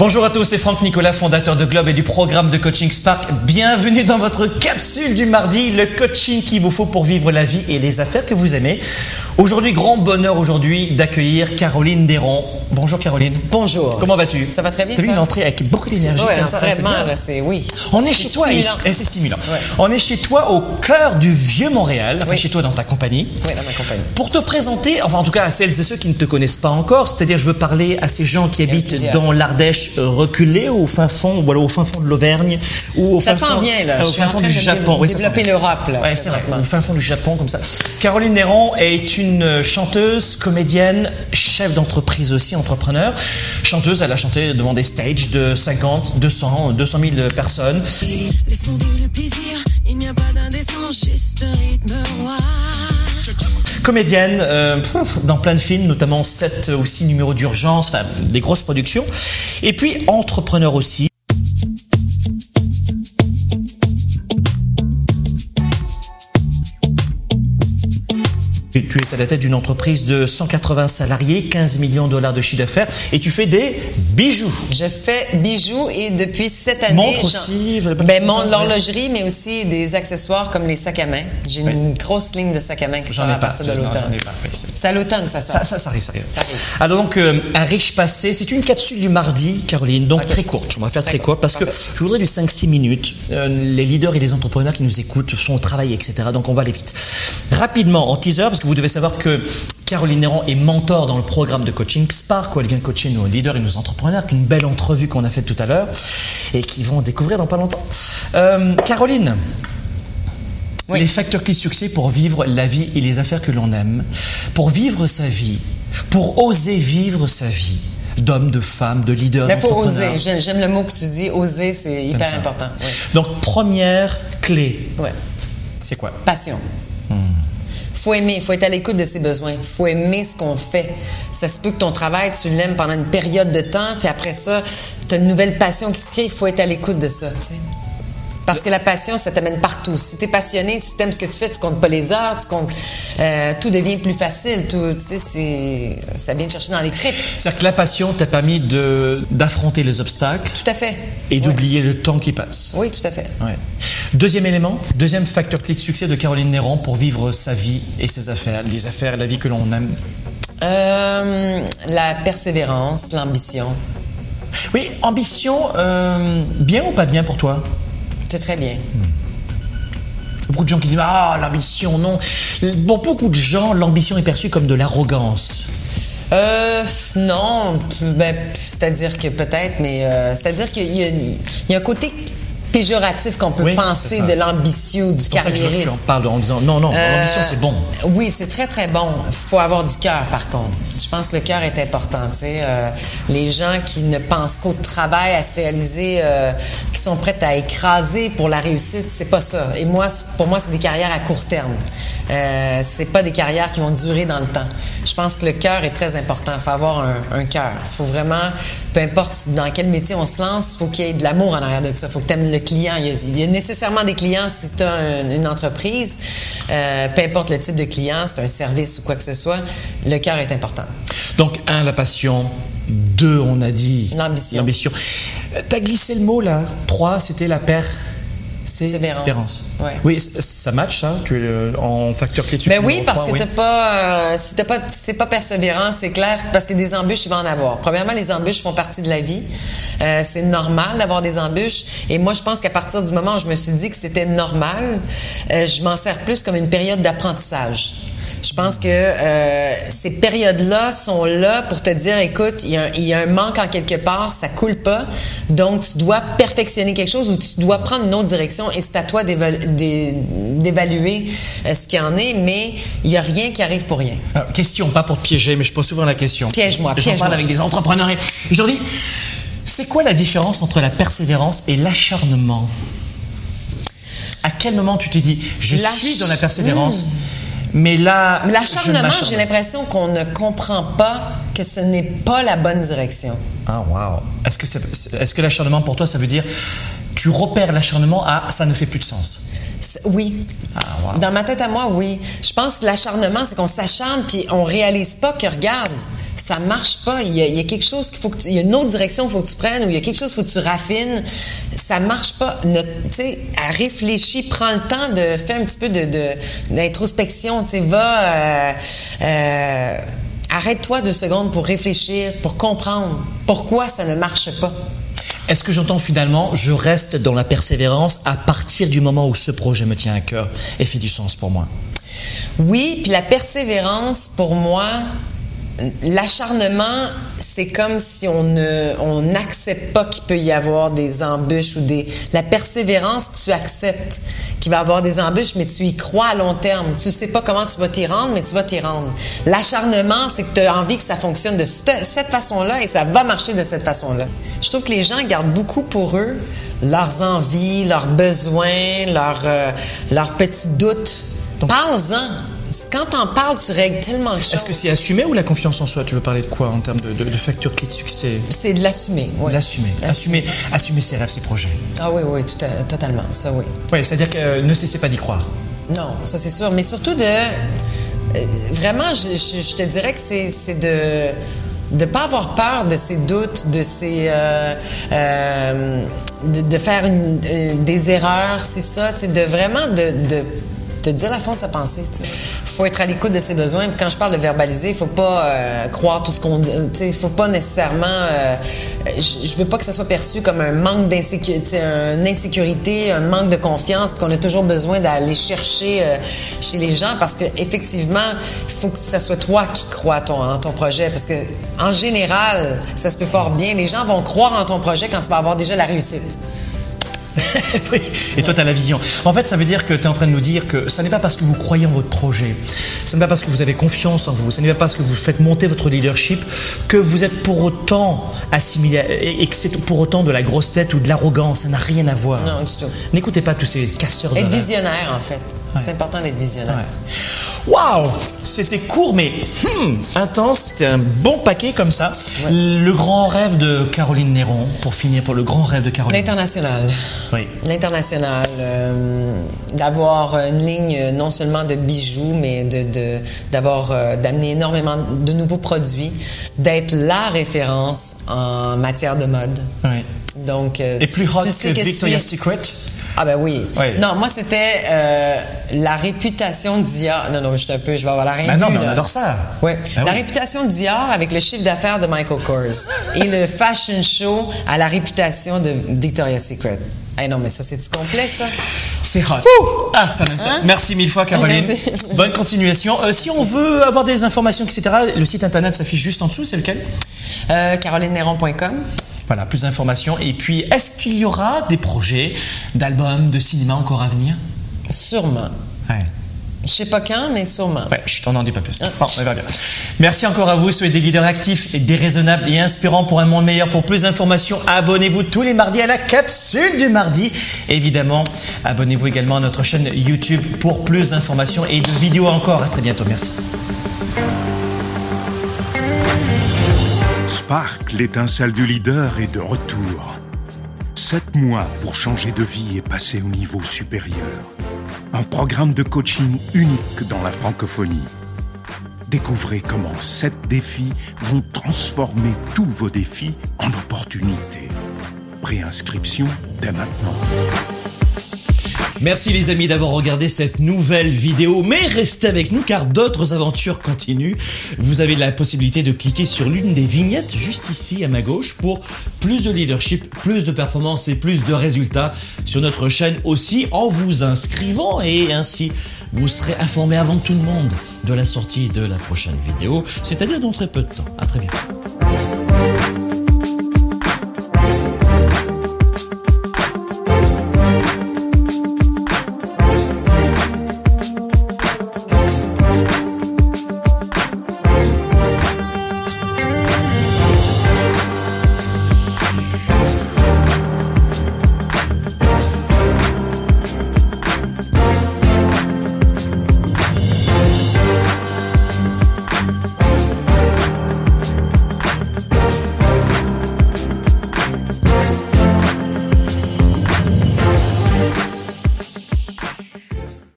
Bonjour à tous, c'est Franck Nicolas, fondateur de Globe et du programme de coaching Spark. Bienvenue dans votre capsule du mardi, le coaching qu'il vous faut pour vivre la vie et les affaires que vous aimez. Aujourd'hui, grand bonheur aujourd'hui d'accueillir Caroline Déron. Bonjour Caroline. Bonjour. Comment vas-tu? Ça va très bien. T'as vu une entrée avec beaucoup d'énergie Ouais, c'est vraiment, bien. c'est oui. On est chez toi, stimulant. et c'est stimulant. Ouais. On est chez toi au cœur du vieux Montréal, enfin, Oui. chez toi dans ta compagnie. Oui, dans ma compagnie. Pour te présenter, enfin en tout cas à celles et ceux qui ne te connaissent pas encore, c'est-à-dire je veux parler à ces gens qui en habitent plusieurs. dans l'Ardèche euh, reculée, au fin fond, ou alors au fin fond de l'Auvergne, ou au Ça fin fond, vient, là. Je au suis fin en fond train du de Japon. dé- développer l'Europe, là, Ouais, c'est vrai, au fin fond du Japon comme ça. Caroline Néron est une chanteuse, comédienne, chef d'entreprise aussi, entrepreneur. Chanteuse, elle a chanté devant des stages de 50, 200, 200 000 personnes. Laisse tomber le plaisir, il n'y a pas d'indécence, juste un rythme roi. comédienne euh, dans plein de films, notamment 7 ou 6 numéros d'urgence, enfin des grosses productions. Et puis entrepreneur aussi. Tu es à la tête d'une entreprise de 180 salariés, 15 millions de dollars de chiffre d'affaires, et tu fais des bijoux. Je fais bijoux et depuis cette année. Montre aussi, Ben, l'horlogerie, mais aussi des accessoires comme les sacs à main. J'ai une grosse ligne de sacs à main qui sort à partir de l'automne. c'est- à l'automne, ça sort. Ça, ça, ça arrive, ça arrive. Ça arrive. Alors donc, euh, un riche passé, c'est une capsule du mardi, Caroline, donc très courte. On va faire très, Très courte parce que je voudrais du 5-6 minutes. Euh, les leaders et les entrepreneurs qui nous écoutent sont au travail, etc. Donc on va aller vite. Rapidement, en teaser, parce que vous devez savoir que Caroline Néron est mentor dans le programme de coaching Spark, où elle vient coacher nos leaders et nos entrepreneurs. Une belle entrevue qu'on a faite tout à l'heure et qui vont découvrir dans pas longtemps. Euh, Caroline, Oui. les facteurs clés de succès pour vivre la vie et les affaires que l'on aime, pour vivre sa vie, pour oser vivre sa vie, d'homme, de femme, de leader, Mais faut oser. J'aime le mot que tu dis. Oser, c'est hyper important. Donc, première clé, Ouais. c'est quoi? Passion. Faut aimer, faut être à l'écoute de ses besoins, faut aimer ce qu'on fait. Ça se peut que ton travail, tu l'aimes pendant une période de temps, puis après ça, tu as une nouvelle passion qui se crée, il faut être à l'écoute de ça. Parce que la passion, ça t'amène partout. Si tu es passionné, si tu aimes ce que tu fais, tu comptes pas les heures, tu comptes. euh, tout devient plus facile. Tout, tu sais, c'est, ça vient te chercher dans les tripes. C'est-à-dire que la passion t'a permis de, d'affronter les obstacles Tout à fait. et Ouais. d'oublier le temps qui passe. Oui, tout à fait. Ouais. Deuxième élément, deuxième facteur clé de succès de Caroline Néron pour vivre sa vie et ses affaires, les affaires et la vie que l'on aime. Euh, la persévérance, l'ambition. Oui, ambition, euh, bien ou pas bien pour toi? C'est très bien. Beaucoup de gens qui disent Ah, l'ambition, non. Pour beaucoup de gens, l'ambition est perçue comme de l'arrogance. Euh, non, ben, c'est-à-dire que peut-être, mais euh, c'est-à-dire qu'il y, y a un côté péjoratif qu'on peut Oui, penser de l'ambitieux du pour ça que je tu en carriériste. disant Non, non, Euh, l'ambition c'est bon. Oui, c'est très très bon. faut avoir du cœur, par contre. Je pense que le cœur est important. Euh, les gens qui ne pensent qu'au travail, à se réaliser, euh, qui sont prêts à écraser pour la réussite, c'est pas ça. Et moi, pour moi, c'est des carrières à court terme. Euh, c'est pas des carrières qui vont durer dans le temps. Je pense que le cœur est très important. Il faut avoir un, un cœur. Il faut vraiment, peu importe dans quel métier on se lance, il faut qu'il y ait de l'amour en arrière de ça. Faut que tu aimes le client. Il y, a, il y a nécessairement des clients si tu as une entreprise. Euh, peu importe le type de client, c'est un service ou quoi que ce soit, le cœur est important. Donc, un, la passion. Deux, on a dit. L'ambition. L'ambition. Euh, T'as glissé le mot là. Trois, c'était la paire. Persévérance. Ouais. Oui, ça match ça Tu es euh, en facteur clé succès Ben oui, parce que oui. t'as pas, euh, si t'as pas, si t'es pas persévérant, c'est clair, parce que des embûches, il va en avoir. Premièrement, les embûches font partie de la vie. Euh, c'est normal d'avoir des embûches. Et moi, je pense qu'à partir du moment où je me suis dit que c'était normal, euh, je m'en sers plus comme une période d'apprentissage. Je pense que euh, ces périodes-là sont là pour te dire, écoute, il y, a un, il y a un manque en quelque part, ça coule pas, donc tu dois perfectionner quelque chose ou tu dois prendre une autre direction et c'est à toi d'évalu- d'é- d'évaluer euh, ce qu'il y en est, mais il y a rien qui arrive pour rien. Ah, question, pas pour te piéger, mais je pose souvent la question. Piège-moi, J'en piège-moi. parle avec des entrepreneurs et je leur dis c'est quoi la différence entre la persévérance et l'acharnement? À quel moment tu te dis je suis dans la persévérance, mais là. Mais L'acharnement, j'ai l'impression qu'on ne comprend pas que ce n'est pas la bonne direction. Ah, wow. Est-ce que, est-ce que l'acharnement pour toi, ça veut dire tu repères l'acharnement à ça ne fait plus de sens? Oui. Ah, wow. Dans ma tête à moi, oui. Je pense que l'acharnement, c'est qu'on s'acharne puis on réalise pas que, regarde, ça marche pas. Il y a, il y a quelque chose qu'il faut que tu, il y a une autre direction qu'il faut que tu prennes ou il y a quelque chose qu'il faut que tu raffines. Ça marche pas. Ne- Tu sais, à réfléchir, prends le temps de faire un petit peu de, de- d'introspection. Tu sais, va, euh, euh, arrête-toi deux secondes pour réfléchir, pour comprendre pourquoi ça ne marche pas. Est-ce que j'entends finalement, je reste dans la persévérance à partir du moment où ce projet me tient à cœur et fait du sens pour moi? Oui, puis la persévérance, pour moi, l'acharnement, c'est comme si on ne, on n'accepte pas qu'il peut y avoir des embûches ou des. La persévérance, tu acceptes qu'il va y avoir des embûches, mais tu y crois à long terme. Tu sais pas comment tu vas t'y rendre, mais tu vas t'y rendre. L'acharnement, c'est que tu as envie que ça fonctionne de cette façon-là et ça va marcher de cette façon-là. Je trouve que les gens gardent beaucoup pour eux leurs envies, leurs besoins, leurs, euh, leurs petits doutes. Parle-en. Quand t'en parles, tu règles tellement de choses. Est-ce que c'est assumé ou la confiance en soi? Tu veux parler de quoi en termes de, de, de facteurs clés de succès? C'est de l'assumer. ouais. L'assumer. Assumer, assumer ses rêves, ses projets. Ah oui, oui, tout à- totalement. Ça, oui. Oui, c'est-à-dire que euh, ne cessez pas d'y croire. Non, ça c'est sûr. Mais surtout de. euh, Vraiment, je, je- je te dirais que c'est de de pas avoir peur de ses doutes, de ses euh, euh, de, de faire une- euh, des erreurs, c'est ça, de vraiment de, de te dire la fond de sa pensée. Il faut être à l'écoute de ses besoins. Quand je parle de verbaliser, il faut pas euh, croire tout ce qu'on. Il faut pas nécessairement. euh, je, je veux pas que ça soit perçu comme un manque d'insécurité, une insécurité, un manque de confiance, qu'on a toujours besoin d'aller chercher euh, chez les gens, parce que effectivement, il faut que ça soit toi qui crois en ton projet, parce que en général, ça se peut fort bien. Les gens vont croire en ton projet quand tu vas avoir déjà la réussite. Et toi, tu as la vision. En fait, ça veut dire que tu es en train de nous dire que ça n'est pas parce que vous croyez en votre projet, ce n'est pas parce que vous avez confiance en vous, ce n'est pas parce que vous faites monter votre leadership que vous êtes pour autant assimilé et que c'est pour autant de la grosse tête ou de l'arrogance. Ça n'a rien à voir. Non, du tout. N'écoutez pas tous ces casseurs de Être visionnaire, en fait. C'est Ouais. important d'être visionnaire. Ouais. Waouh C'était court mais hmm, intense, c'était un bon paquet comme ça. Ouais. Le grand rêve de Caroline Néron, pour finir, pour le grand rêve de Caroline. L'international. Oui. L'international. euh, d'avoir une ligne euh, non seulement de bijoux, mais de, d'avoir, euh, d'amener énormément de nouveaux produits, d'être la référence en matière de mode. Ouais. Donc, euh, Et plus hot tu sais que Victoria's Secret? Ah ben oui. Non, moi c'était euh, la réputation d'IA. Non, non, je suis un peu, je vais avoir la Ben non, mais on là. adore ça. Ouais. Ah la oui. réputation d'IA avec le chiffre d'affaires de Michael Kors et le fashion show à la réputation de Victoria's Secret. Eh non, mais ça c'est du complet ça? C'est hot. Ah, ça même ça. Hein? Merci mille fois, Caroline. Merci. Bonne continuation. Euh, si on veut avoir des informations, etc., le site internet s'affiche juste en dessous, c'est lequel? Euh, CarolineNéron.com. Voilà, plus d'informations. Et puis, est-ce qu'il y aura des projets d'albums, de cinéma encore à venir? Sûrement. Ouais. Je sais pas quand, mais sûrement. Ouais, je t'en en dis pas plus. Bon, on va bien. Merci encore à vous. Soyez des leaders actifs et déraisonnables et inspirants pour un monde meilleur. Pour plus d'informations, abonnez-vous tous les mardis à la capsule du mardi. Évidemment, abonnez-vous également à notre chaîne YouTube pour plus d'informations et de vidéos encore. À très bientôt. Merci. Spark, l'étincelle du leader, est de retour. Sept mois pour changer de vie et passer au niveau supérieur. Un programme de coaching unique dans la francophonie. Découvrez comment sept défis vont transformer tous vos défis en opportunités. Préinscription dès maintenant. Merci les amis d'avoir regardé cette nouvelle vidéo, mais restez avec nous car d'autres aventures continuent. Vous avez la possibilité de cliquer sur l'une des vignettes juste ici à ma gauche pour plus de leadership, plus de performance et plus de résultats sur notre chaîne aussi en vous inscrivant et ainsi vous serez informé avant tout le monde de la sortie de la prochaine vidéo, c'est-à-dire dans très peu de temps. À très bientôt.